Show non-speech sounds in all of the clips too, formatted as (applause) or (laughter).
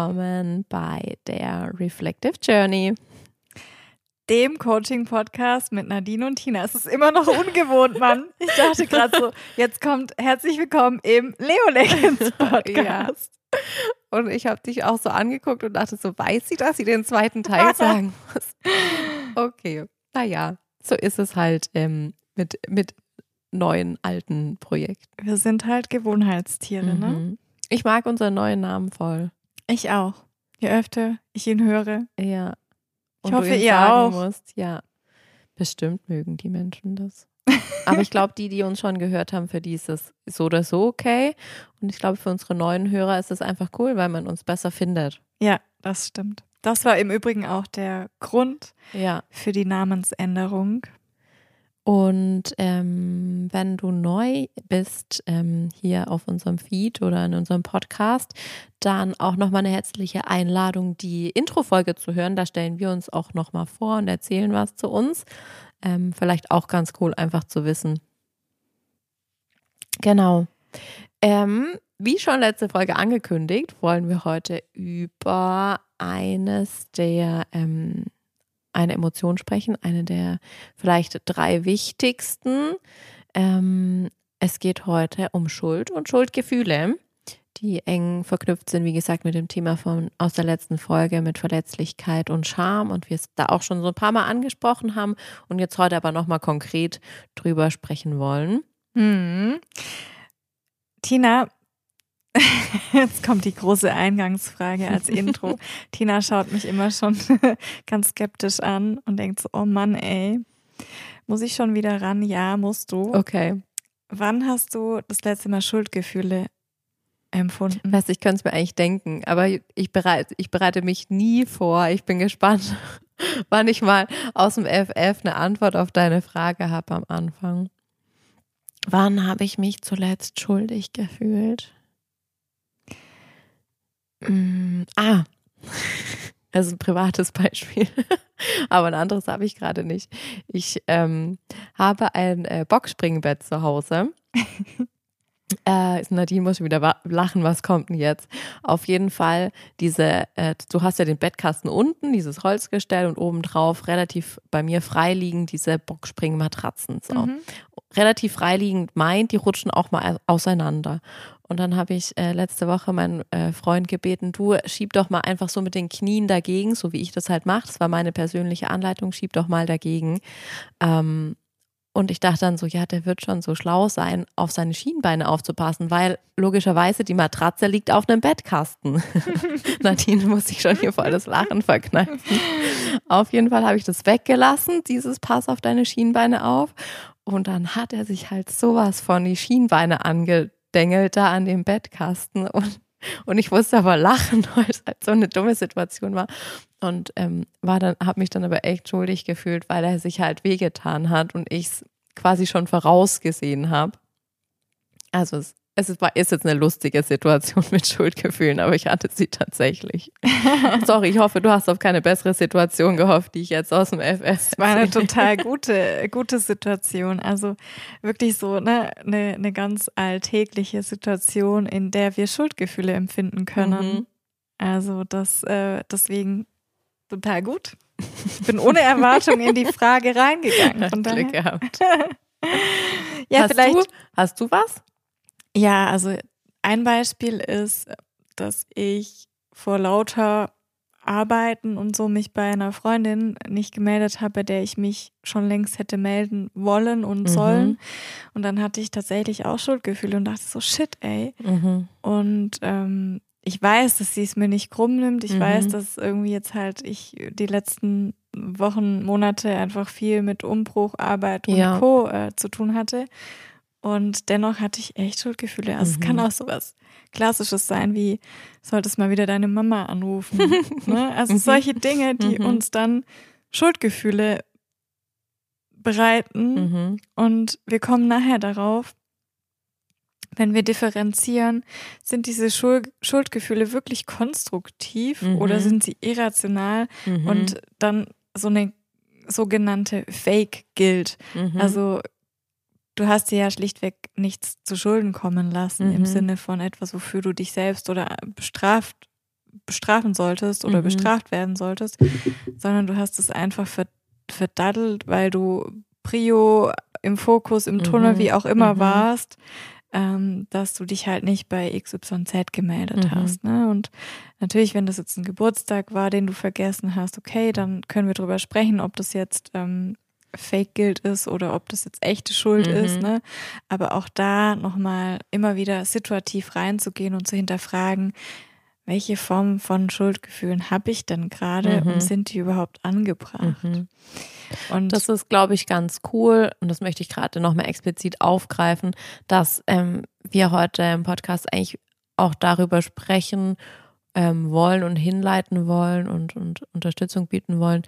willkommen bei der Reflective Journey. Dem Coaching-Podcast mit Nadine und Tina. Es ist immer noch ungewohnt, Mann. (laughs) Ich dachte gerade so, jetzt kommt herzlich willkommen im Leo Legends (laughs) Podcast. Ja. Und ich habe dich auch so angeguckt und dachte so, weiß sie, dass sie den zweiten Teil (laughs) sagen muss? Okay, naja, so ist es halt ähm, mit, mit neuen, alten Projekten. Wir sind halt Gewohnheitstiere, ne? mhm. ne? Ich mag unseren neuen Namen voll. Ich auch. Je öfter ich ihn höre. Ja. Und ich hoffe, ihr auch. Musst, ja. Bestimmt mögen die Menschen das. (laughs) Aber ich glaube, die, die uns schon gehört haben, für die ist es so oder so okay. Und ich glaube, für unsere neuen Hörer ist es einfach cool, weil man uns besser findet. Ja, das stimmt. Das war im Übrigen auch der Grund ja. für die Namensänderung. Und ähm, wenn du neu bist ähm, hier auf unserem Feed oder in unserem Podcast, dann auch nochmal eine herzliche Einladung, die Intro-Folge zu hören. Da stellen wir uns auch nochmal vor und erzählen was zu uns. Ähm, vielleicht auch ganz cool, einfach zu wissen. Genau. Ähm, wie schon letzte Folge angekündigt, wollen wir heute über eines der ähm, eine Emotion sprechen, eine der vielleicht drei wichtigsten. Ähm, es geht heute um Schuld und Schuldgefühle, die eng verknüpft sind, wie gesagt, mit dem Thema von, aus der letzten Folge mit Verletzlichkeit und Scham und wir es da auch schon so ein paar Mal angesprochen haben und jetzt heute aber nochmal konkret drüber sprechen wollen. Hm. Tina, (laughs) Jetzt kommt die große Eingangsfrage als Intro. (laughs) Tina schaut mich immer schon (laughs) ganz skeptisch an und denkt so, oh Mann, ey, muss ich schon wieder ran? Ja, musst du. Okay. Wann hast du das letzte Mal Schuldgefühle empfunden? Weißt ich könnte es mir eigentlich denken, aber ich bereite, ich bereite mich nie vor. Ich bin gespannt, wann ich mal aus dem FF eine Antwort auf deine Frage habe am Anfang. Wann habe ich mich zuletzt schuldig gefühlt? Mm, ah, (laughs) das ist ein privates Beispiel, (laughs) aber ein anderes habe ich gerade nicht. Ich ähm, habe ein äh, Boxspringbett zu Hause. (laughs) Äh, Nadine muss schon wieder lachen, was kommt denn jetzt? Auf jeden Fall, diese, äh, du hast ja den Bettkasten unten, dieses Holzgestell und obendrauf relativ bei mir freiliegend diese Boxspringmatratzen. So. Mhm. Relativ freiliegend meint, die rutschen auch mal auseinander. Und dann habe ich äh, letzte Woche meinen äh, Freund gebeten, du schieb doch mal einfach so mit den Knien dagegen, so wie ich das halt mache. Das war meine persönliche Anleitung, schieb doch mal dagegen. Ähm, und ich dachte dann so, ja, der wird schon so schlau sein, auf seine Schienbeine aufzupassen, weil logischerweise die Matratze liegt auf einem Bettkasten. (laughs) Nadine muss sich schon hier voll das Lachen verkneifen. Auf jeden Fall habe ich das weggelassen, dieses Pass auf deine Schienbeine auf. Und dann hat er sich halt sowas von die Schienbeine ange dengelt da an dem Bettkasten (laughs) und, und ich musste aber lachen, (laughs) weil es halt so eine dumme Situation war. Und ähm, war dann, habe mich dann aber echt schuldig gefühlt, weil er sich halt wehgetan hat und ich es quasi schon vorausgesehen habe. Also es es ist, ist jetzt eine lustige Situation (laughs) mit Schuldgefühlen, aber ich hatte sie tatsächlich. (laughs) Sorry, ich hoffe, du hast auf keine bessere Situation gehofft, die ich jetzt aus dem FS. Es war eine total (laughs) gute, gute Situation. Also wirklich so ne, eine, eine ganz alltägliche Situation, in der wir Schuldgefühle empfinden können. Mhm. Also das äh, deswegen total gut. Ich bin ohne Erwartung in die Frage reingegangen. Glück gehabt. ja, hast vielleicht. Du, hast du was? Ja, also ein Beispiel ist, dass ich vor lauter Arbeiten und so mich bei einer Freundin nicht gemeldet habe, bei der ich mich schon längst hätte melden wollen und mhm. sollen. Und dann hatte ich tatsächlich auch Schuldgefühle und dachte so, shit, ey. Mhm. Und ähm, ich weiß, dass sie es mir nicht krumm nimmt. Ich mhm. weiß, dass irgendwie jetzt halt ich die letzten Wochen, Monate einfach viel mit Umbruch, Arbeit und ja. Co. Äh, zu tun hatte. Und dennoch hatte ich echt Schuldgefühle. Also mhm. es kann mhm. auch sowas Klassisches sein, wie solltest mal wieder deine Mama anrufen. (laughs) ne? Also mhm. solche Dinge, die mhm. uns dann Schuldgefühle bereiten. Mhm. Und wir kommen nachher darauf, wenn wir differenzieren, sind diese Schuld Schuldgefühle wirklich konstruktiv oder mhm. sind sie irrational und dann so eine sogenannte Fake Guilt. Also du hast dir ja schlichtweg nichts zu Schulden kommen lassen mhm. im Sinne von etwas, wofür du dich selbst oder bestraft bestrafen solltest oder mhm. bestraft werden solltest, sondern du hast es einfach verdaddelt, weil du Prio im Fokus, im Tunnel, mhm. wie auch immer mhm. warst, ähm, dass du dich halt nicht bei XYZ gemeldet mhm. hast. Ne? Und natürlich, wenn das jetzt ein Geburtstag war, den du vergessen hast, okay, dann können wir drüber sprechen, ob das jetzt ähm, Fake Guilt ist oder ob das jetzt echte Schuld mhm. ist. Ne? Aber auch da nochmal immer wieder situativ reinzugehen und zu hinterfragen, welche Form von Schuldgefühlen habe ich denn gerade mhm. und sind die überhaupt angebracht? Mhm. Und das ist, glaube ich, ganz cool und das möchte ich gerade nochmal explizit aufgreifen, dass ähm, wir heute im Podcast eigentlich auch darüber sprechen ähm, wollen und hinleiten wollen und, und Unterstützung bieten wollen.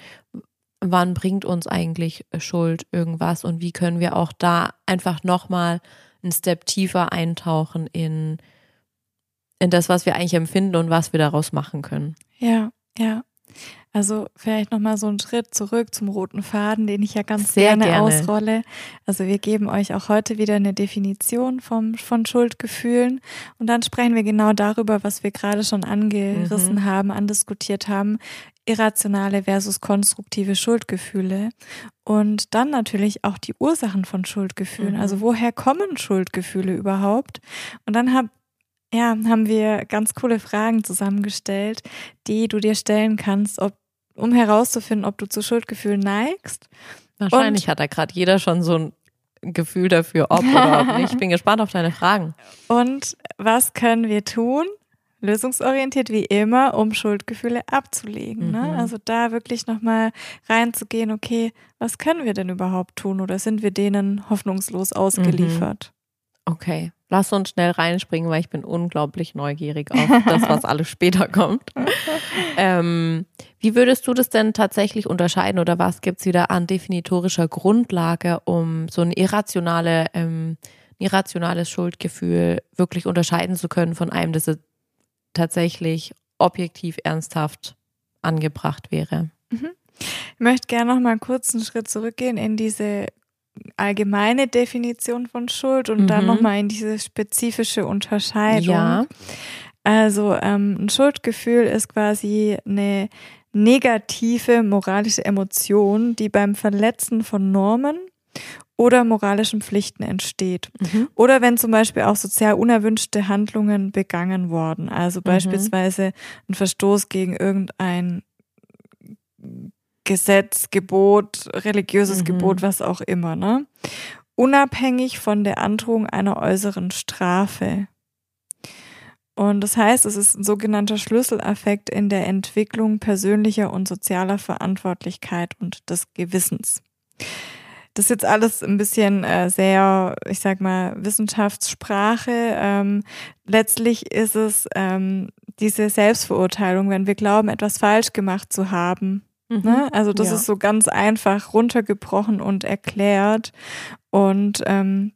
Wann bringt uns eigentlich Schuld irgendwas und wie können wir auch da einfach nochmal einen Step tiefer eintauchen in in das, was wir eigentlich empfinden und was wir daraus machen können. Ja, ja. Also vielleicht nochmal so einen Schritt zurück zum roten Faden, den ich ja ganz gerne, gerne, ausrolle. Also wir geben euch auch heute wieder eine Definition vom, von Schuldgefühlen und dann sprechen wir genau darüber, was wir gerade schon angerissen mhm. haben, andiskutiert haben. Irrationale versus konstruktive Schuldgefühle und dann natürlich auch die Ursachen von Schuldgefühlen. Mhm. Also woher kommen Schuldgefühle überhaupt? Und dann habe ja, haben wir ganz coole Fragen zusammengestellt, die du dir stellen kannst, ob, um herauszufinden, ob du zu Schuldgefühlen neigst. Wahrscheinlich Und, hat da gerade jeder schon so ein Gefühl dafür, ob oder ob nicht. Ich bin (laughs) gespannt auf deine Fragen. Und was können wir tun? Lösungsorientiert wie immer, um Schuldgefühle abzulegen. Ne? Mhm. Also da wirklich nochmal reinzugehen, okay, was können wir denn überhaupt tun oder sind wir denen hoffnungslos ausgeliefert? Mhm. Okay, Lass uns schnell reinspringen, weil ich bin unglaublich neugierig auf das, was alles später kommt. (laughs) Ähm, wie würdest du das denn tatsächlich unterscheiden oder was gibt es wieder an definitorischer Grundlage, um so ein irrationale, ähm, irrationales Schuldgefühl wirklich unterscheiden zu können von einem, das tatsächlich objektiv ernsthaft angebracht wäre? Mhm. Ich möchte gerne noch mal kurz einen Schritt zurückgehen in diese allgemeine Definition von Schuld und mhm. dann nochmal in diese spezifische Unterscheidung. Ja. Also ähm, ein Schuldgefühl ist quasi eine negative moralische Emotion, die beim Verletzen von Normen oder moralischen Pflichten entsteht. Mhm. Oder wenn zum Beispiel auch sozial unerwünschte Handlungen begangen worden. Also mhm. beispielsweise ein Verstoß gegen irgendein Gesetz, Gebot, religiöses mhm. Gebot, was auch immer, ne? Unabhängig von der Androhung einer äußeren Strafe. Und das heißt, es ist ein sogenannter Schlüsselaffekt in der Entwicklung persönlicher und sozialer Verantwortlichkeit und des Gewissens. Das ist jetzt alles ein bisschen äh, sehr, ich sag mal, Wissenschaftssprache. Ähm, letztlich ist es ähm, diese Selbstverurteilung, wenn wir glauben, etwas falsch gemacht zu haben? Mhm. Ne? Also das ja. ist so ganz einfach runtergebrochen und erklärt. Und ähm,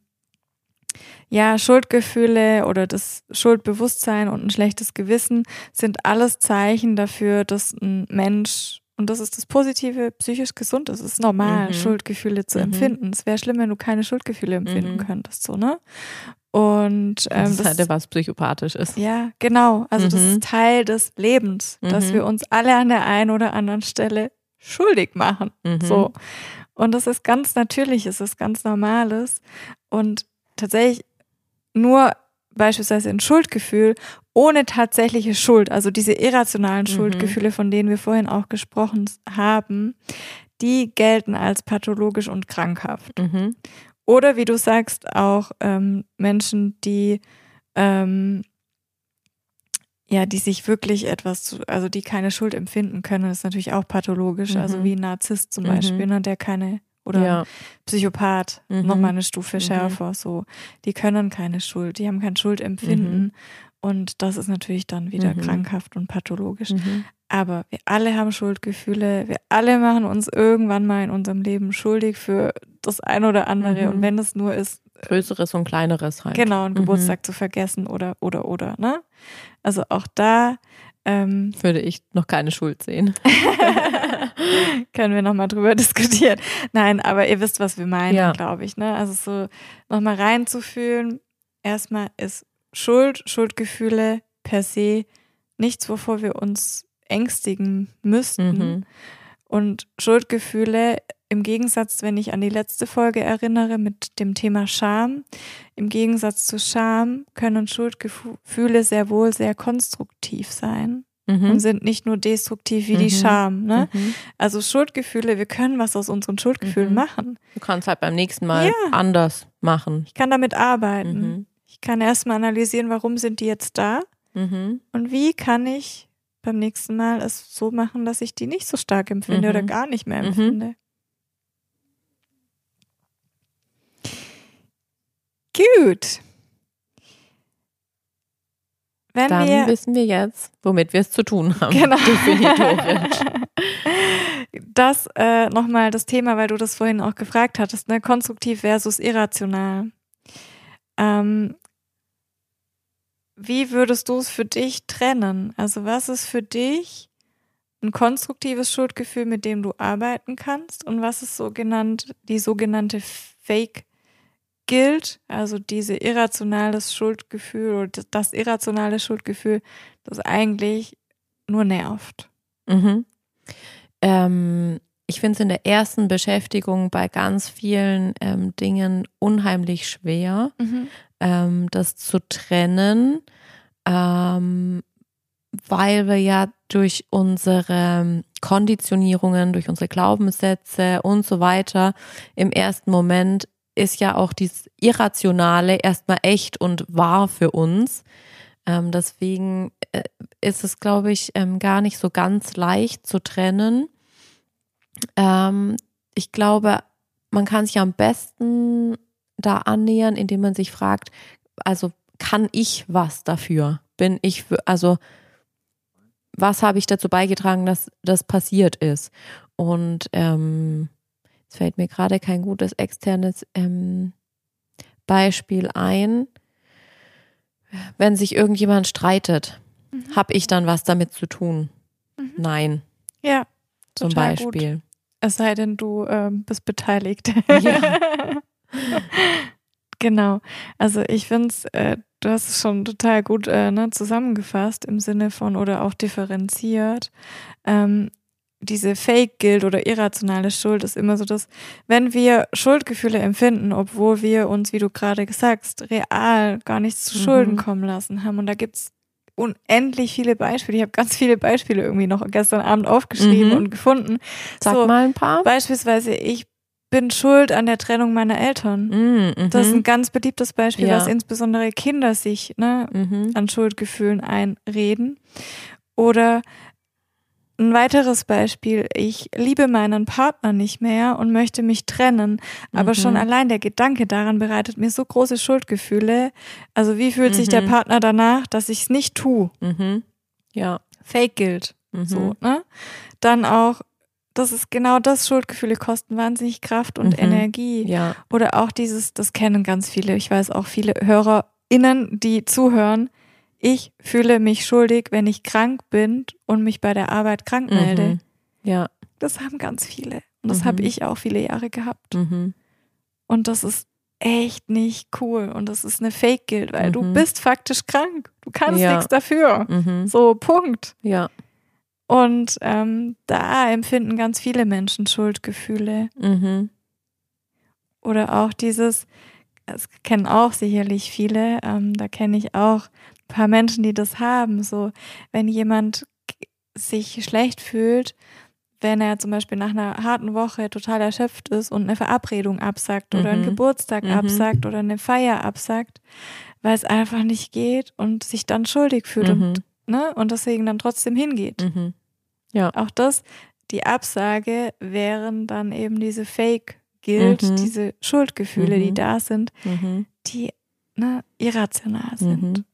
ja, Schuldgefühle oder das Schuldbewusstsein und ein schlechtes Gewissen sind alles Zeichen dafür, dass ein Mensch, und das ist das Positive, psychisch gesund ist. Es ist normal, mhm. Schuldgefühle zu mhm. empfinden. Es wäre schlimm, wenn du keine Schuldgefühle empfinden mhm. könntest, so, ne? Und ähm, das ist halt was psychopathisch ist. Ja, genau. Also das mhm. ist Teil des Lebens, dass mhm. wir uns alle an der einen oder anderen Stelle schuldig machen. Mhm. So. Und das ist ganz natürlich, es ist ganz Normales. Und tatsächlich nur beispielsweise ein Schuldgefühl ohne tatsächliche Schuld, also diese irrationalen mhm. Schuldgefühle, von denen wir vorhin auch gesprochen haben, die gelten als pathologisch und krankhaft. Mhm. Oder wie du sagst, auch ähm, Menschen, die ähm, ja, die sich wirklich etwas, zu, also die keine Schuld empfinden können, ist natürlich auch pathologisch. Also mhm. Also wie ein Narzisst zum mhm. Beispiel, ne, der keine oder ja. Psychopath, mhm. nochmal eine Stufe mhm. schärfer, so. Die können keine Schuld, die haben kein Schuldempfinden. Mhm. Und das ist natürlich dann wieder mhm. krankhaft und pathologisch. Mhm. Aber wir alle haben Schuldgefühle. Wir alle machen uns irgendwann mal in unserem Leben schuldig für das eine oder andere. Mhm. Und wenn es nur ist. Größeres und kleineres halt. Genau, einen Geburtstag zu vergessen oder, oder, oder, ne? Also auch da ähm, würde ich noch keine Schuld sehen. (laughs) können wir nochmal drüber diskutieren. Nein, aber ihr wisst, was wir meinen, ja. glaube ich. Ne? Also so nochmal reinzufühlen. Erstmal ist Schuld, Schuldgefühle per se nichts, wovor wir uns ängstigen müssten. Mhm. Und Schuldgefühle, im Gegensatz, wenn ich an die letzte Folge erinnere mit dem Thema Scham, im Gegensatz zu Scham können Schuldgefühle sehr wohl sehr konstruktiv sein. Mhm. und sind nicht nur destruktiv wie mhm. die Scham. Ne? Mhm. Also Schuldgefühle, wir können was aus unseren Schuldgefühlen mhm. machen. Du kannst halt beim nächsten Mal ja. anders machen. Ich kann damit arbeiten. Mhm. Ich kann erstmal analysieren, warum sind die jetzt da mhm. und wie kann ich beim nächsten Mal es so machen, dass ich die nicht so stark empfinde oder gar nicht mehr empfinde. Gut. Wenn Dann wir, wissen wir jetzt, womit wir es zu tun haben. Genau. (laughs) Das äh, nochmal das Thema, weil du das vorhin auch gefragt hattest, ne? konstruktiv versus irrational. Ähm, wie würdest du es für dich trennen? Also was ist für dich ein konstruktives Schuldgefühl, mit dem du arbeiten kannst? Und was ist so genannt, die sogenannte Fake gilt, also diese irrationales Schuldgefühl oder das irrationale Schuldgefühl, das eigentlich nur nervt. Mhm. Ähm, ich finde es in der ersten Beschäftigung bei ganz vielen ähm, Dingen unheimlich schwer, mhm. Ähm, das zu trennen, ähm, weil wir ja durch unsere Konditionierungen, durch unsere Glaubenssätze und so weiter im ersten Moment ist ja auch dieses Irrationale erstmal echt und wahr für uns. Ähm, deswegen äh, ist es, glaube ich, ähm, gar nicht so ganz leicht zu trennen. Ähm, ich glaube, man kann sich am besten da annähern, indem man sich fragt, also kann ich was dafür? Bin ich, also was habe ich dazu beigetragen, dass das passiert ist? Und ähm, es fällt mir gerade kein gutes externes ähm, Beispiel ein. Wenn sich irgendjemand streitet, mhm. habe ich dann was damit zu tun? Mhm. Nein. Ja. Zum Beispiel. Gut. Es sei denn, du ähm, bist beteiligt. Ja. (laughs) (laughs) genau. Also ich finde es, äh, du hast es schon total gut äh, ne, zusammengefasst im Sinne von oder auch differenziert. Ähm, diese Fake-Guilt oder irrationale Schuld ist immer so, dass wenn wir Schuldgefühle empfinden, obwohl wir uns, wie du gerade sagst, real gar nichts zu Schulden mhm. kommen lassen haben. Und da gibt's unendlich viele Beispiele. Ich habe ganz viele Beispiele irgendwie noch gestern Abend aufgeschrieben mhm. und gefunden. Sag so, mal ein paar. Beispielsweise, ich bin schuld an der Trennung meiner Eltern. Mhm. Das ist ein ganz beliebtes Beispiel, ja. was insbesondere Kinder sich ne, mhm. an Schuldgefühlen einreden. Oder ein weiteres Beispiel, ich liebe meinen Partner nicht mehr und möchte mich trennen, aber mhm. schon allein der Gedanke daran bereitet mir so große Schuldgefühle. Also wie fühlt mhm. sich der mhm. Partner danach, dass ich es nicht tue? Mhm. Ja. Fake Guilt. Mhm. So, ne? Dann auch, das ist genau das, Schuldgefühle kosten wahnsinnig Kraft und mhm. Energie. Ja. Oder auch dieses, das kennen ganz viele, ich weiß auch viele HörerInnen, die zuhören, ich fühle mich schuldig, wenn ich krank bin und mich bei der Arbeit krank melde. Mhm. Ja. Das haben ganz viele. Und das mhm. habe ich auch viele Jahre gehabt. Mhm. Und das ist echt nicht cool. Und das ist eine Fake-Guild, weil du mhm. bist faktisch krank. Du kannst ja. nichts dafür. Mhm. So, Punkt. Ja. Und ähm, da empfinden ganz viele Menschen Schuldgefühle. Mhm. Oder auch dieses, das kennen auch sicherlich viele, ähm, da kenne ich auch paar Menschen, die das haben. So, wenn jemand sich schlecht fühlt, wenn er zum Beispiel nach einer harten Woche total erschöpft ist und eine Verabredung absagt oder mhm. einen Geburtstag mhm. absagt oder eine Feier absagt, weil es einfach nicht geht und sich dann schuldig fühlt mhm. und, ne, und deswegen dann trotzdem hingeht. Mhm. Ja. Auch das, die Absage wären dann eben diese Fake Guilt, mhm. diese Schuldgefühle, die mhm. da sind, die ne, irrational sind.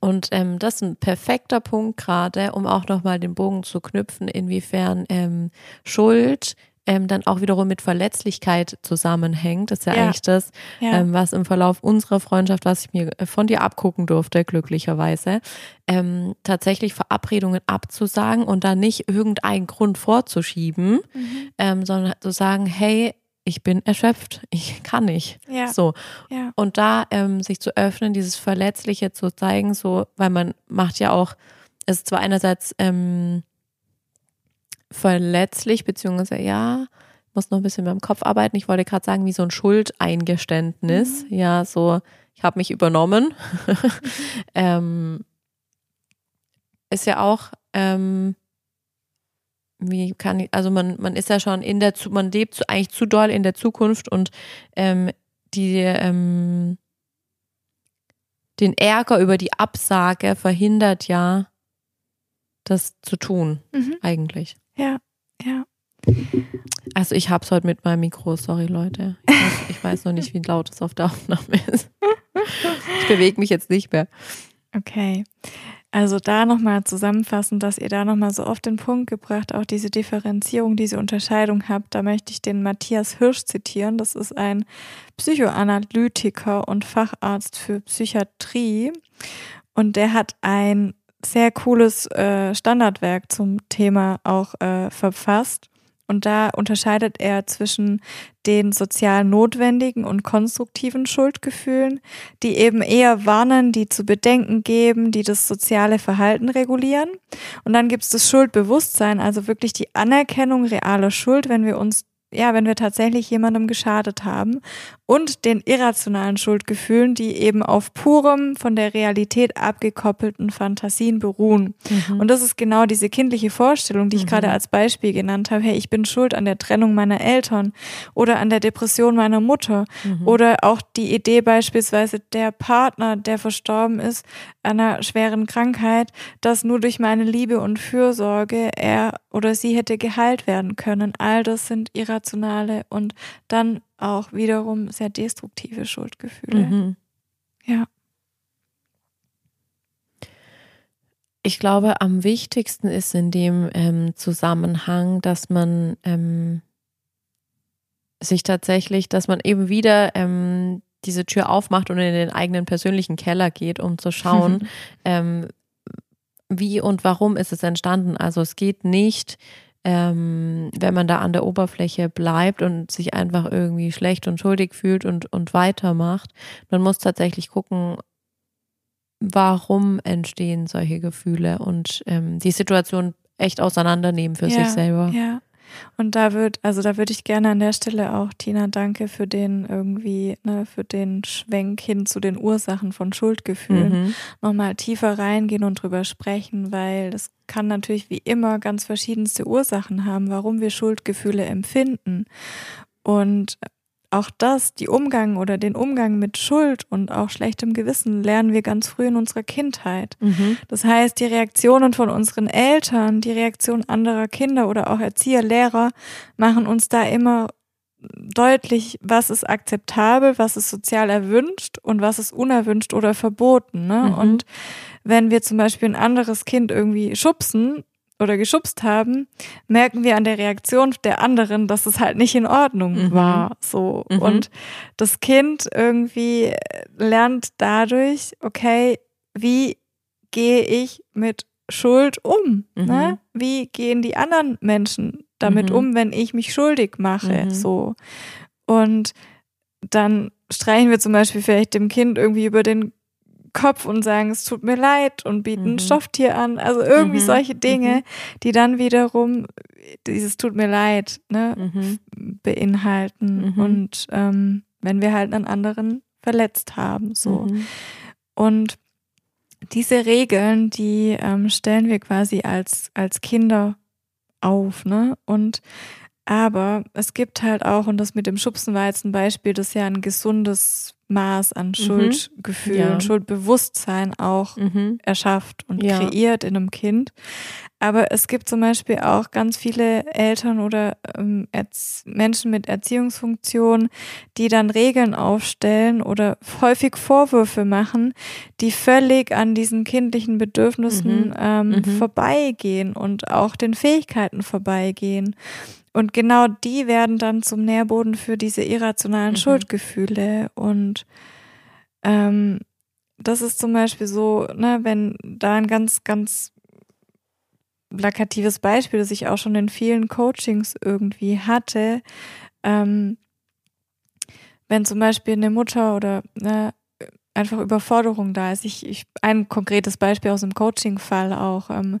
Und ähm, das ist ein perfekter Punkt gerade, um auch nochmal den Bogen zu knüpfen, inwiefern ähm, Schuld ähm, dann auch wiederum mit Verletzlichkeit zusammenhängt. Das ist ja, ja. eigentlich das, ja. Ähm, was im Verlauf unserer Freundschaft, was ich mir von dir abgucken durfte, glücklicherweise, ähm, tatsächlich Verabredungen abzusagen und dann nicht irgendeinen Grund vorzuschieben, mhm. ähm, sondern zu sagen, hey, ich bin erschöpft, ich kann nicht. Ja. So. Ja. Und da ähm, sich zu öffnen, dieses Verletzliche zu zeigen, so, weil man macht ja auch es ist zwar einerseits ähm, verletzlich, beziehungsweise ja, muss noch ein bisschen beim Kopf arbeiten. Ich wollte gerade sagen, wie so ein Schuldeingeständnis. Mhm. Ja, so, ich habe mich übernommen. (laughs) ähm, ist ja auch, ähm, wie kann ich, also man, man ist ja schon in der, man lebt eigentlich zu doll in der Zukunft und ähm, die, ähm, den Ärger über die Absage verhindert ja, das zu tun, mhm. eigentlich. Ja, ja. Also ich hab's heute mit meinem Mikro, sorry Leute. Ich weiß, (laughs) ich weiß noch nicht, wie laut es auf der Aufnahme ist. Ich bewege mich jetzt nicht mehr. Okay. Also da nochmal zusammenfassend, dass ihr da nochmal so oft den Punkt gebracht, auch diese Differenzierung, diese Unterscheidung habt. Da möchte ich den Matthias Hirsch zitieren. Das ist ein Psychoanalytiker und Facharzt für Psychiatrie. Und der hat ein sehr cooles äh, Standardwerk zum Thema auch äh, verfasst. Und da unterscheidet er zwischen den sozial notwendigen und konstruktiven Schuldgefühlen, die eben eher warnen, die zu bedenken geben, die das soziale Verhalten regulieren. Und dann gibt es das Schuldbewusstsein, also wirklich die Anerkennung realer Schuld, wenn wir uns ja, wenn wir tatsächlich jemandem geschadet haben und den irrationalen Schuldgefühlen, die eben auf purem, von der Realität abgekoppelten Fantasien beruhen. Mhm. Und das ist genau diese kindliche Vorstellung, die ich mhm. gerade als Beispiel genannt habe. Hey, ich bin schuld an der Trennung meiner Eltern oder an der Depression meiner Mutter mhm. oder auch die Idee beispielsweise der Partner, der verstorben ist, einer schweren Krankheit, dass nur durch meine Liebe und Fürsorge er oder sie hätte geheilt werden können. All das sind irrationale und dann auch wiederum sehr destruktive Schuldgefühle. Mhm. Ja. Ich glaube, am wichtigsten ist in dem ähm, Zusammenhang, dass man ähm, sich tatsächlich, dass man eben wieder ähm, diese Tür aufmacht und in den eigenen persönlichen Keller geht, um zu schauen, (laughs) ähm, wie und warum ist es entstanden. Also es geht nicht ähm, wenn man da an der Oberfläche bleibt und sich einfach irgendwie schlecht und schuldig fühlt und, und weitermacht. Man muss tatsächlich gucken, warum entstehen solche Gefühle und ähm, die Situation echt auseinandernehmen für ja, sich selber. Ja. Und da wird, also da würde ich gerne an der Stelle auch, Tina, danke für den irgendwie, ne, für den Schwenk hin zu den Ursachen von Schuldgefühlen, mhm. nochmal tiefer reingehen und drüber sprechen, weil das kann natürlich wie immer ganz verschiedenste Ursachen haben, warum wir Schuldgefühle empfinden. Und auch das, die Umgang oder den Umgang mit Schuld und auch schlechtem Gewissen lernen wir ganz früh in unserer Kindheit. Mhm. Das heißt, die Reaktionen von unseren Eltern, die Reaktion anderer Kinder oder auch Erzieher, Lehrer machen uns da immer deutlich, was ist akzeptabel, was ist sozial erwünscht und was ist unerwünscht oder verboten. Ne? Mhm. Und wenn wir zum Beispiel ein anderes Kind irgendwie schubsen, oder geschubst haben, merken wir an der Reaktion der anderen, dass es halt nicht in Ordnung mhm. war. So. Mhm. Und das Kind irgendwie lernt dadurch, okay, wie gehe ich mit Schuld um? Mhm. Ne? Wie gehen die anderen Menschen damit mhm. um, wenn ich mich schuldig mache? Mhm. So. Und dann streichen wir zum Beispiel vielleicht dem Kind irgendwie über den Kopf und sagen, es tut mir leid und bieten mhm. Stofftier an. Also irgendwie mhm. solche Dinge, mhm. die dann wiederum dieses tut mir leid ne, mhm. beinhalten. Mhm. Und ähm, wenn wir halt einen anderen verletzt haben. so. Mhm. Und diese Regeln, die ähm, stellen wir quasi als, als Kinder auf, ne? Und aber es gibt halt auch, und das mit dem Schubsen war jetzt ein Beispiel, das ja ein gesundes Maß an mhm. Schuldgefühl mhm. ja. und Schuldbewusstsein auch mhm. erschafft und ja. kreiert in einem Kind. Aber es gibt zum Beispiel auch ganz viele Eltern oder ähm, Menschen mit Erziehungsfunktionen, die dann Regeln aufstellen oder häufig Vorwürfe machen, die völlig an diesen kindlichen Bedürfnissen mhm. Ähm, mhm. vorbeigehen und auch den Fähigkeiten vorbeigehen. Und genau die werden dann zum Nährboden für diese irrationalen mhm. Schuldgefühle. Und ähm, das ist zum Beispiel so, ne, wenn da ein ganz, ganz plakatives Beispiel, das ich auch schon in vielen Coachings irgendwie hatte, ähm, wenn zum Beispiel eine Mutter oder ne, einfach Überforderung da ist. Ich, ich, ein konkretes Beispiel aus dem Coaching-Fall auch. Ähm,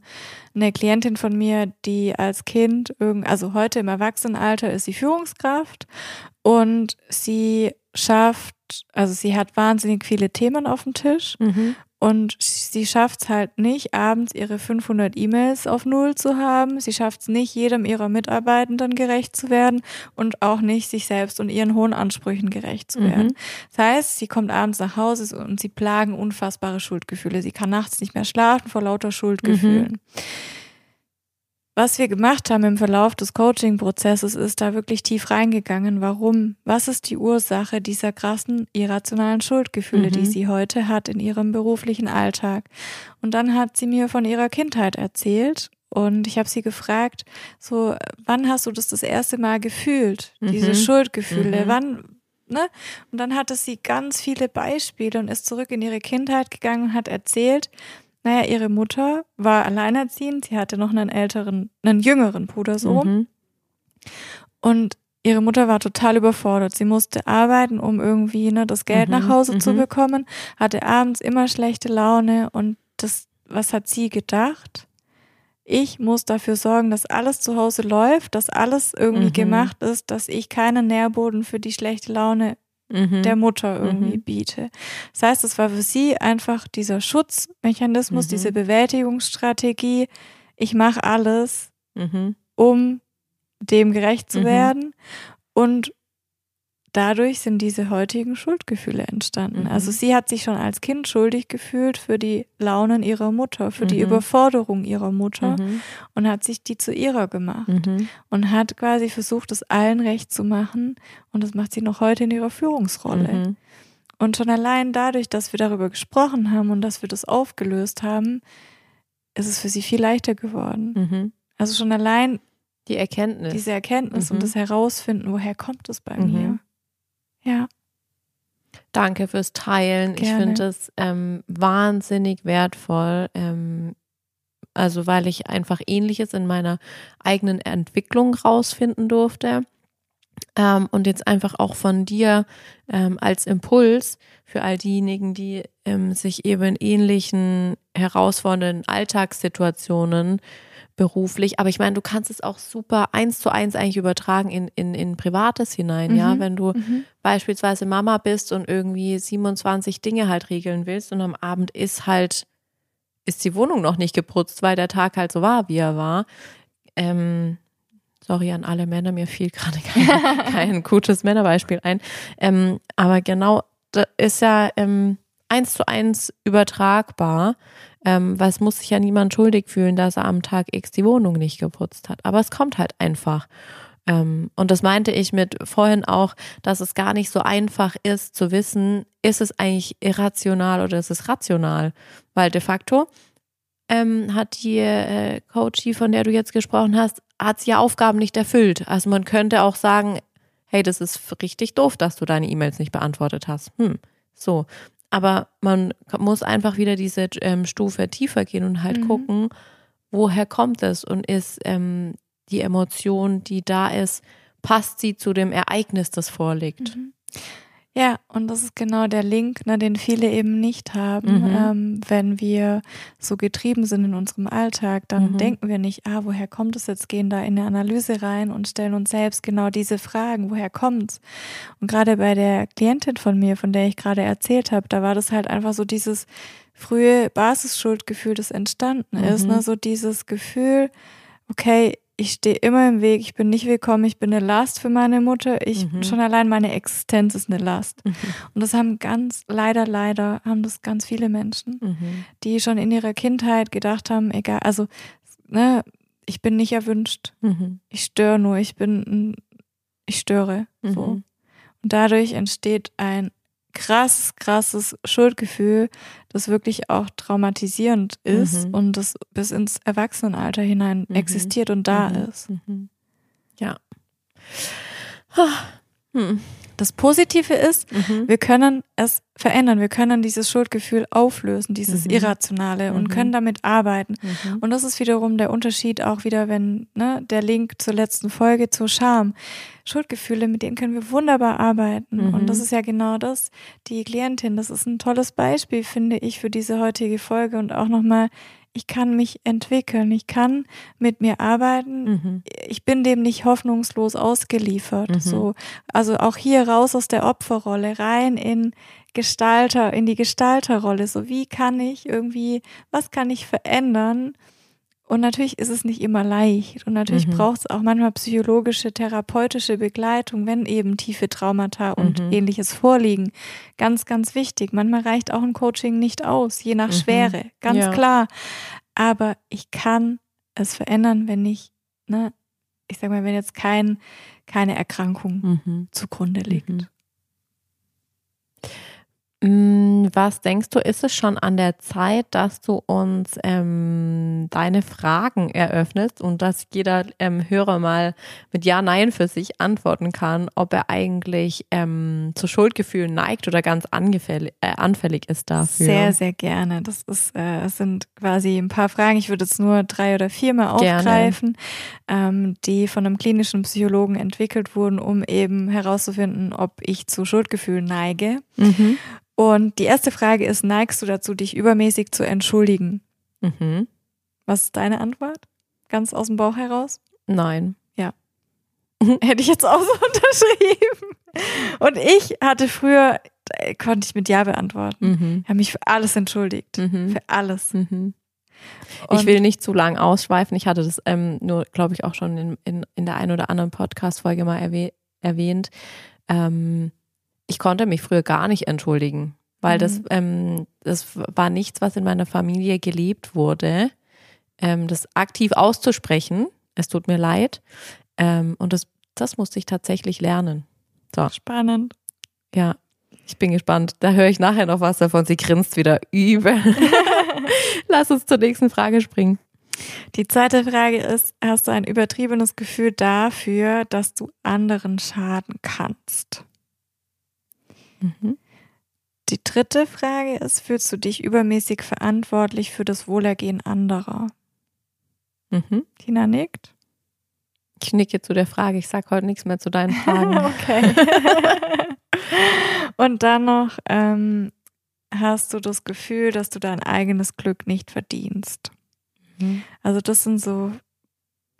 eine Klientin von mir, die als Kind, also heute im Erwachsenenalter ist sie Führungskraft und sie schafft, also sie hat wahnsinnig viele Themen auf dem Tisch mhm. Und sie schafft es halt nicht, abends ihre 500 E-Mails auf Null zu haben. Sie schafft es nicht, jedem ihrer Mitarbeitenden gerecht zu werden und auch nicht, sich selbst und ihren hohen Ansprüchen gerecht zu werden. Mhm. Das heißt, sie kommt abends nach Hause und sie plagen unfassbare Schuldgefühle. Sie kann nachts nicht mehr schlafen vor lauter Schuldgefühlen. Mhm. Was wir gemacht haben im Verlauf des Coaching-Prozesses ist da wirklich tief reingegangen. Warum? Was ist die Ursache dieser krassen irrationalen Schuldgefühle, mhm. die sie heute hat in ihrem beruflichen Alltag? Und dann hat sie mir von ihrer Kindheit erzählt und ich habe sie gefragt, so, wann hast du das das erste Mal gefühlt, mhm. diese Schuldgefühle? Mhm. Wann, ne? Und dann hatte sie ganz viele Beispiele und ist zurück in ihre Kindheit gegangen und hat erzählt, naja, ihre Mutter war alleinerziehend, sie hatte noch einen älteren, einen jüngeren Brudersohn. Mhm. Und ihre Mutter war total überfordert. Sie musste arbeiten, um irgendwie ne, das Geld mhm. nach Hause mhm. zu bekommen, hatte abends immer schlechte Laune und das, was hat sie gedacht? Ich muss dafür sorgen, dass alles zu Hause läuft, dass alles irgendwie mhm. gemacht ist, dass ich keinen Nährboden für die schlechte Laune mhm. der Mutter irgendwie mhm. biete. Das heißt, es war für sie einfach dieser Schutzmechanismus, mhm. diese Bewältigungsstrategie. Ich mache alles, mhm. um dem gerecht zu mhm. werden. Und dadurch sind diese heutigen Schuldgefühle entstanden. Mhm. Also sie hat sich schon als Kind schuldig gefühlt für die Launen ihrer Mutter, für mhm. die Überforderung ihrer Mutter mhm. und hat sich die zu ihrer gemacht mhm. und hat quasi versucht, es allen recht zu machen und das macht sie noch heute in ihrer Führungsrolle. Mhm. Und schon allein dadurch, dass wir darüber gesprochen haben und dass wir das aufgelöst haben, ist es für sie viel leichter geworden. Mhm. Also schon allein die Erkenntnis. Diese Erkenntnis und das Herausfinden, woher kommt es bei mir. Ja. Danke fürs Teilen. Gerne. Ich finde es ähm, wahnsinnig wertvoll. Ähm, also weil ich einfach ähnliches in meiner eigenen Entwicklung rausfinden durfte. Ähm, und jetzt einfach auch von dir ähm, als Impuls für all diejenigen, die ähm, sich eben in ähnlichen herausfordernden Alltagssituationen beruflich. Aber ich meine, du kannst es auch super eins zu eins eigentlich übertragen in, in, in Privates hinein, mhm. ja. Wenn du mhm. beispielsweise Mama bist und irgendwie 27 Dinge halt regeln willst und am Abend ist halt, ist die Wohnung noch nicht geputzt, weil der Tag halt so war, wie er war. Ähm, sorry an alle Männer, mir fiel gerade (laughs) kein, kein gutes Männerbeispiel ein. Ähm, aber genau, das ist ja ähm, eins zu eins übertragbar. Ähm, weil es muss sich ja niemand schuldig fühlen, dass er am Tag X die Wohnung nicht geputzt hat. Aber es kommt halt einfach. Ähm, und das meinte ich mit vorhin auch, dass es gar nicht so einfach ist zu wissen, ist es eigentlich irrational oder ist es rational? Weil de facto ähm, hat die äh, Coachie, von der du jetzt gesprochen hast, hat sie ja Aufgaben nicht erfüllt. Also man könnte auch sagen, hey, das ist richtig doof, dass du deine E-Mails nicht beantwortet hast. Hm, so. Aber man muss einfach wieder diese ähm, Stufe tiefer gehen und halt mhm. gucken, woher kommt es und ist ähm, die Emotion, die da ist, passt sie zu dem Ereignis, das vorliegt. Mhm. Ja, und das ist genau der Link, ne, den viele eben nicht haben. Mhm. Ähm, wenn wir so getrieben sind in unserem Alltag, dann mhm. denken wir nicht, ah, woher kommt es jetzt? Gehen da in eine Analyse rein und stellen uns selbst genau diese Fragen, woher kommt's? Und gerade bei der Klientin von mir, von der ich gerade erzählt habe, da war das halt einfach so dieses frühe Basisschuldgefühl, das entstanden ist, mhm. ne? so dieses Gefühl, okay, ich stehe immer im Weg, ich bin nicht willkommen, ich bin eine Last für meine Mutter, ich mhm. schon allein meine Existenz ist eine Last. Mhm. Und das haben ganz, leider, leider, haben das ganz viele Menschen, mhm. die schon in ihrer Kindheit gedacht haben, egal, also, ne, ich bin nicht erwünscht, mhm. ich störe nur, ich bin, ich störe, so. Mhm. Und dadurch entsteht ein krass, krasses Schuldgefühl, das wirklich auch traumatisierend ist mhm. und das bis ins Erwachsenenalter hinein mhm. existiert und da mhm. ist. Mhm. Ja. Hm. Das Positive ist, mhm. wir können es verändern. Wir können dieses Schuldgefühl auflösen, dieses mhm. Irrationale und mhm. können damit arbeiten. Mhm. Und das ist wiederum der Unterschied auch wieder, wenn ne, der Link zur letzten Folge zur Scham. Schuldgefühle, mit denen können wir wunderbar arbeiten. Und das mhm. ist ja genau das. Die Klientin, das ist ein tolles Beispiel, finde ich, für diese heutige Folge und auch nochmal ich kann mich entwickeln, ich kann mit mir arbeiten, mhm. ich bin dem nicht hoffnungslos ausgeliefert. Mhm. So, also auch hier raus aus der Opferrolle, rein in Gestalter, in die Gestalterrolle. So, wie kann ich irgendwie, was kann ich verändern? Und natürlich ist es nicht immer leicht. Und natürlich mhm. braucht es auch manchmal psychologische, therapeutische Begleitung, wenn eben tiefe Traumata und mhm. ähnliches vorliegen. Ganz, ganz wichtig. Manchmal reicht auch ein Coaching nicht aus, je nach mhm. Schwere. Ganz ja. klar. Aber ich kann es verändern, wenn ich, ne, ich sag mal, wenn jetzt kein, keine Erkrankung mhm. zugrunde liegt. Mm, was denkst du, ist es schon an der Zeit, dass du uns ähm, deine Fragen eröffnest und dass jeder ähm, Hörer mal mit Ja, Nein für sich antworten kann, ob er eigentlich ähm, zu Schuldgefühlen neigt oder ganz äh, anfällig ist dafür? Sehr, sehr gerne. Das, ist, äh, das sind quasi ein paar Fragen. Ich würde jetzt nur drei oder vier mal aufgreifen, ähm, die von einem klinischen Psychologen entwickelt wurden, um eben herauszufinden, ob ich zu Schuldgefühlen neige. Mhm. Und die erste Frage ist, neigst du dazu, dich übermäßig zu entschuldigen? Mhm. Was ist deine Antwort? Ganz aus dem Bauch heraus? Nein. Ja. (laughs) Hätte ich jetzt auch so (laughs) unterschrieben. Und ich hatte früher, äh, konnte ich mit Ja beantworten. Mhm. Ich habe mich für alles entschuldigt. Mhm. Für alles. Mhm. Ich will nicht zu lang ausschweifen. Ich hatte das ähm, nur, glaube ich, auch schon in, in, in der einen oder anderen Podcast-Folge mal erwäh erwähnt. Ähm, ich konnte mich früher gar nicht entschuldigen, weil mhm. das, ähm, das war nichts, was in meiner Familie gelebt wurde. Ähm, das aktiv auszusprechen, es tut mir leid. Ähm, und das, das musste ich tatsächlich lernen. So. Spannend. Ja, ich bin gespannt. Da höre ich nachher noch was davon. Sie grinst wieder übel. (laughs) Lass uns zur nächsten Frage springen. Die zweite Frage ist, hast du ein übertriebenes Gefühl dafür, dass du anderen schaden kannst? Mhm. Die dritte Frage ist, fühlst du dich übermäßig verantwortlich für das Wohlergehen anderer? Mhm. Tina nickt. Ich nicke zu der Frage. Ich sage heute nichts mehr zu deinen (laughs) Fragen. okay. (laughs) Und dann noch, ähm, hast du das Gefühl, dass du dein eigenes Glück nicht verdienst? Mhm. Also das sind so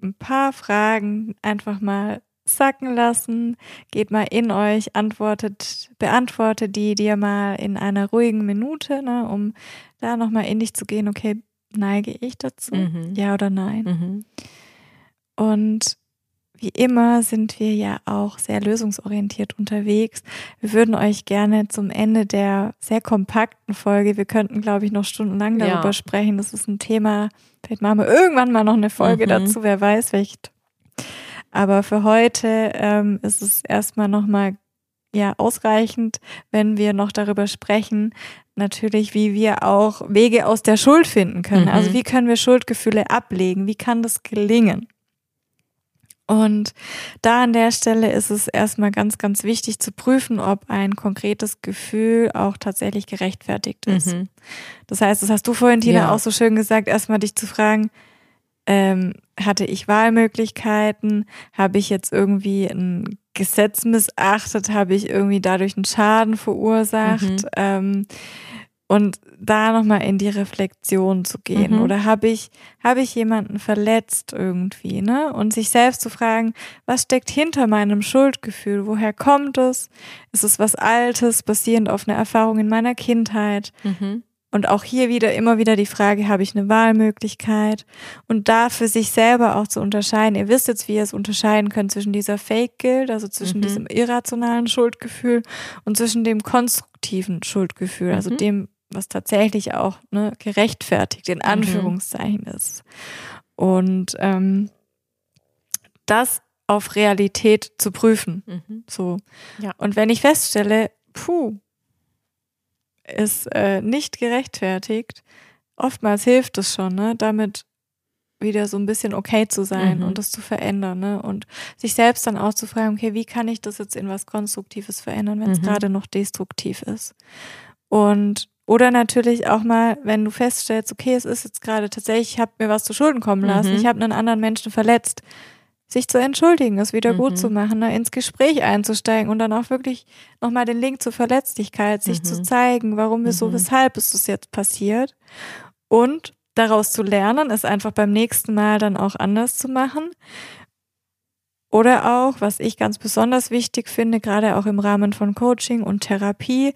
ein paar Fragen, einfach mal sacken lassen, geht mal in euch, antwortet, beantwortet die dir mal in einer ruhigen Minute, ne, um da nochmal in dich zu gehen, okay, neige ich dazu? Mhm. Ja oder nein? Mhm. Und wie immer sind wir ja auch sehr lösungsorientiert unterwegs. Wir würden euch gerne zum Ende der sehr kompakten Folge, wir könnten, glaube ich, noch stundenlang darüber ja. sprechen. Das ist ein Thema, vielleicht machen wir irgendwann mal noch eine Folge mhm. dazu, wer weiß, vielleicht aber für heute ähm, ist es erstmal nochmal ja ausreichend, wenn wir noch darüber sprechen, natürlich, wie wir auch Wege aus der Schuld finden können. Mhm. Also wie können wir Schuldgefühle ablegen? Wie kann das gelingen? Und da an der Stelle ist es erstmal ganz, ganz wichtig zu prüfen, ob ein konkretes Gefühl auch tatsächlich gerechtfertigt ist. Mhm. Das heißt, das hast du vorhin, Tina, ja. auch so schön gesagt, erstmal dich zu fragen, ähm, hatte ich Wahlmöglichkeiten? Habe ich jetzt irgendwie ein Gesetz missachtet? Habe ich irgendwie dadurch einen Schaden verursacht? Mhm. Ähm, und da nochmal in die Reflexion zu gehen. Mhm. Oder habe ich, habe ich jemanden verletzt irgendwie, ne? Und sich selbst zu fragen, was steckt hinter meinem Schuldgefühl? Woher kommt es? Ist es was Altes, basierend auf einer Erfahrung in meiner Kindheit? Mhm. Und auch hier wieder immer wieder die Frage, habe ich eine Wahlmöglichkeit? Und da für sich selber auch zu unterscheiden. Ihr wisst jetzt, wie ihr es unterscheiden könnt zwischen dieser Fake Guilt, also zwischen mhm. diesem irrationalen Schuldgefühl und zwischen dem konstruktiven Schuldgefühl, also mhm. dem, was tatsächlich auch ne, gerechtfertigt in mhm. Anführungszeichen mhm. ist. Und ähm, das auf Realität zu prüfen. Mhm. So. Ja. Und wenn ich feststelle, puh, ist äh, nicht gerechtfertigt, oftmals hilft es schon, ne, damit wieder so ein bisschen okay zu sein mhm. und das zu verändern, ne? Und sich selbst dann auch zu fragen, okay, wie kann ich das jetzt in was Konstruktives verändern, wenn es mhm. gerade noch destruktiv ist? Und oder natürlich auch mal, wenn du feststellst, okay, es ist jetzt gerade tatsächlich, ich habe mir was zu Schulden kommen lassen, mhm. ich habe einen anderen Menschen verletzt, sich zu entschuldigen, es wieder mhm. gut zu machen, ne, ins Gespräch einzusteigen und dann auch wirklich nochmal den Link zur Verletzlichkeit, sich mhm. zu zeigen, warum so, mhm. weshalb ist das jetzt passiert und daraus zu lernen, es einfach beim nächsten Mal dann auch anders zu machen. Oder auch, was ich ganz besonders wichtig finde, gerade auch im Rahmen von Coaching und Therapie,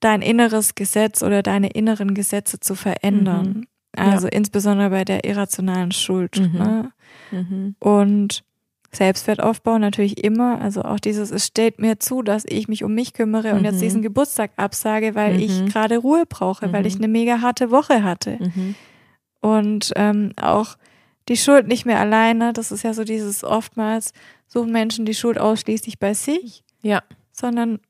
dein inneres Gesetz oder deine inneren Gesetze zu verändern. Mhm. Also ja. insbesondere bei der irrationalen Schuld. Mhm. Ne? Mhm. Und Selbstwertaufbau natürlich immer, also auch dieses, es steht mir zu, dass ich mich um mich kümmere und jetzt mhm. diesen Geburtstag absage, weil ich mhm. gerade Ruhe brauche, weil ich mhm. eine mega harte Woche hatte. Und ähm, auch die Schuld nicht mehr alleine, das ist ja so dieses oftmals, suchen Menschen die Schuld ausschließlich bei sich. Ja. Sondern,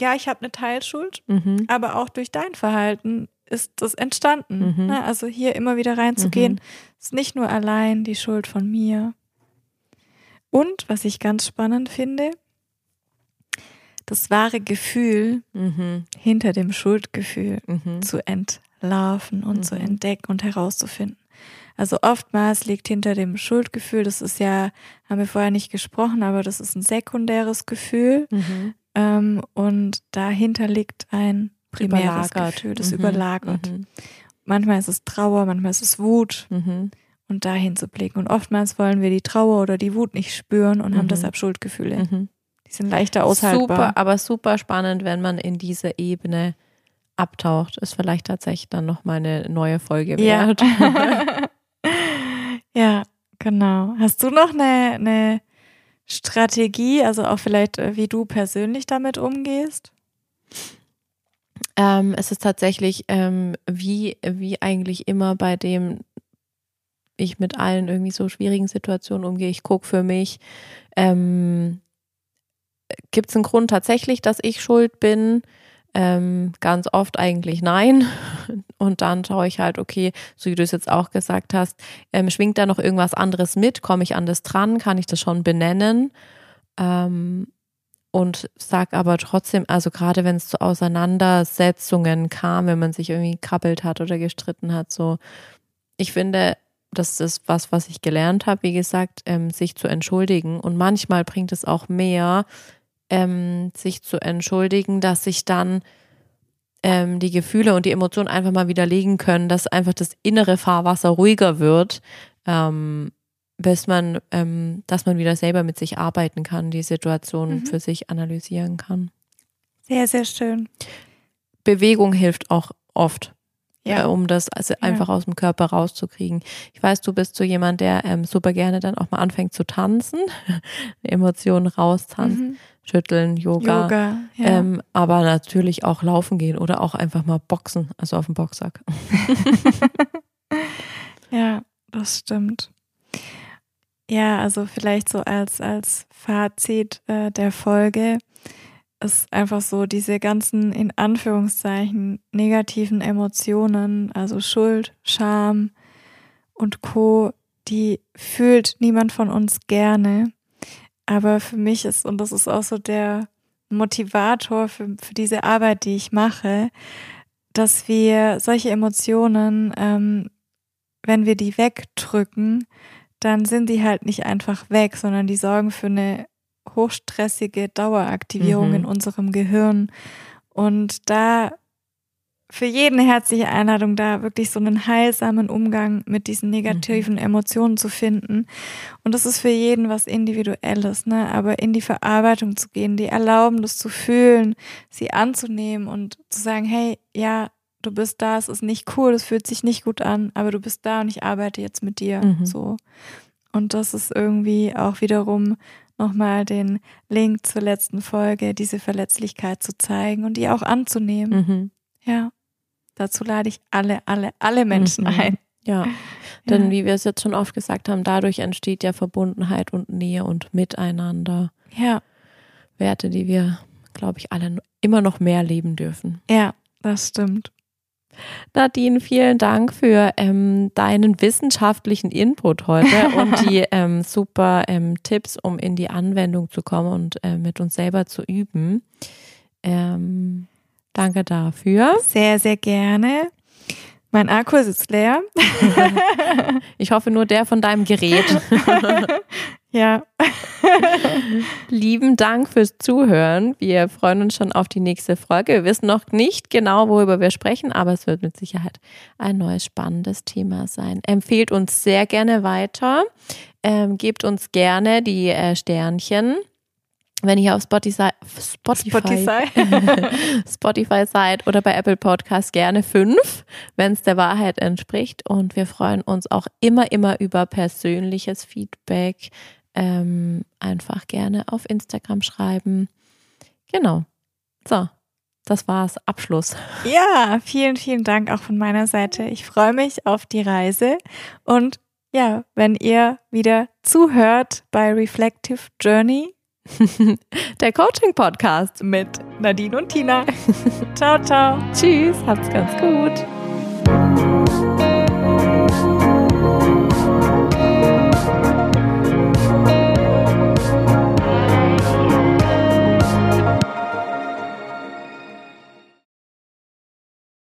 ja, ich habe eine Teilschuld, mhm. aber auch durch dein Verhalten ist das entstanden. Mhm. Ne? Also hier immer wieder reinzugehen, mhm. ist nicht nur allein die Schuld von mir. Und was ich ganz spannend finde, das wahre Gefühl mhm. hinter dem Schuldgefühl mhm. zu entlarven und zu mhm. entdecken und herauszufinden. Also oftmals liegt hinter dem Schuldgefühl, das ist ja, haben wir vorher nicht gesprochen, aber das ist ein sekundäres Gefühl. Mhm. Ähm, und dahinter liegt ein primäres überlagert. Gefühl, das mhm. überlagert. Mhm. Manchmal ist es Trauer, manchmal ist es Wut. Und dahin zu blicken. Und oftmals wollen wir die Trauer oder die Wut nicht spüren und haben mhm. deshalb Schuldgefühle. Mhm. Die sind leichter aushaltbar. Super, aber super spannend, wenn man in diese Ebene abtaucht. Ist vielleicht tatsächlich dann nochmal eine neue Folge wert. Ja. (laughs) Ja, genau. Hast du noch eine, eine Strategie, also auch vielleicht, äh, wie du persönlich damit umgehst? Ähm, es ist tatsächlich ähm, wie, wie eigentlich immer bei dem ich mit allen irgendwie so schwierigen Situationen umgehe. Ich gucke für mich, ähm, gibt es einen Grund tatsächlich, dass ich schuld bin? Ähm, ganz oft eigentlich nein. (laughs) Und dann schaue ich halt, okay, so wie du es jetzt auch gesagt hast, ähm, schwingt da noch irgendwas anderes mit? Komme ich an das dran? Kann ich das schon benennen? Ähm, und sag aber trotzdem, also gerade wenn es zu Auseinandersetzungen kam, wenn man sich irgendwie kappelt hat oder gestritten hat, so, ich finde, das ist was, was ich gelernt habe, wie gesagt, ähm, sich zu entschuldigen. Und manchmal bringt es auch mehr, ähm, sich zu entschuldigen, dass sich dann ähm, die Gefühle und die Emotionen einfach mal widerlegen können, dass einfach das innere Fahrwasser ruhiger wird, ähm, bis man, ähm, dass man wieder selber mit sich arbeiten kann, die Situation mhm. für sich analysieren kann. Sehr, sehr schön. Bewegung hilft auch oft ja. Äh, um das also einfach ja. aus dem Körper rauszukriegen. Ich weiß, du bist so jemand, der ähm, super gerne dann auch mal anfängt zu tanzen, (laughs) Emotionen raustanzen, mhm. schütteln, Yoga, Yoga ja. ähm, aber natürlich auch laufen gehen oder auch einfach mal boxen, also auf dem Boxsack. (laughs) ja, das stimmt. Ja, also vielleicht so als, als Fazit äh, der Folge ist einfach so diese ganzen in Anführungszeichen negativen Emotionen, also Schuld, Scham und Co, die fühlt niemand von uns gerne. Aber für mich ist, und das ist auch so der Motivator für, für diese Arbeit, die ich mache, dass wir solche Emotionen, ähm, wenn wir die wegdrücken, dann sind die halt nicht einfach weg, sondern die sorgen für eine hochstressige Daueraktivierung mhm. in unserem Gehirn. Und da für jeden herzliche Einladung, da wirklich so einen heilsamen Umgang mit diesen negativen mhm. Emotionen zu finden. Und das ist für jeden was Individuelles, ne? Aber in die Verarbeitung zu gehen, die erlauben, das zu fühlen, sie anzunehmen und zu sagen, hey, ja, du bist da, es ist nicht cool, es fühlt sich nicht gut an, aber du bist da und ich arbeite jetzt mit dir. Mhm. So. Und das ist irgendwie auch wiederum nochmal den Link zur letzten Folge, diese Verletzlichkeit zu zeigen und die auch anzunehmen. Mhm. Ja, dazu lade ich alle, alle, alle Menschen mhm. ein. Ja, denn ja. wie wir es jetzt schon oft gesagt haben, dadurch entsteht ja Verbundenheit und Nähe und Miteinander. Ja. Werte, die wir, glaube ich, alle immer noch mehr leben dürfen. Ja, das stimmt. Nadine, vielen Dank für ähm, deinen wissenschaftlichen Input heute (laughs) und die ähm, super ähm, Tipps, um in die Anwendung zu kommen und äh, mit uns selber zu üben. Ähm, danke dafür. Sehr, sehr gerne. Mein Akku ist leer. (laughs) ich hoffe nur der von deinem Gerät. (laughs) ja. (laughs) Lieben Dank fürs Zuhören. Wir freuen uns schon auf die nächste Folge. Wir wissen noch nicht genau, worüber wir sprechen, aber es wird mit Sicherheit ein neues spannendes Thema sein. Empfehlt uns sehr gerne weiter. Ähm, gebt uns gerne die äh, Sternchen wenn ihr auf Spotify, Spotify, Spotify (laughs) seid oder bei Apple Podcasts gerne fünf, wenn es der Wahrheit entspricht. Und wir freuen uns auch immer, immer über persönliches Feedback. Ähm, einfach gerne auf Instagram schreiben. Genau. So, das war's. Abschluss. (laughs) Ja, vielen, vielen Dank auch von meiner Seite. Ich freue mich auf die Reise und ja, wenn ihr wieder zuhört bei Reflective Journey, (laughs) Der Coaching-Podcast mit Nadine und Tina. ciao, ciao. (laughs) Tschüss, habt's ganz gut.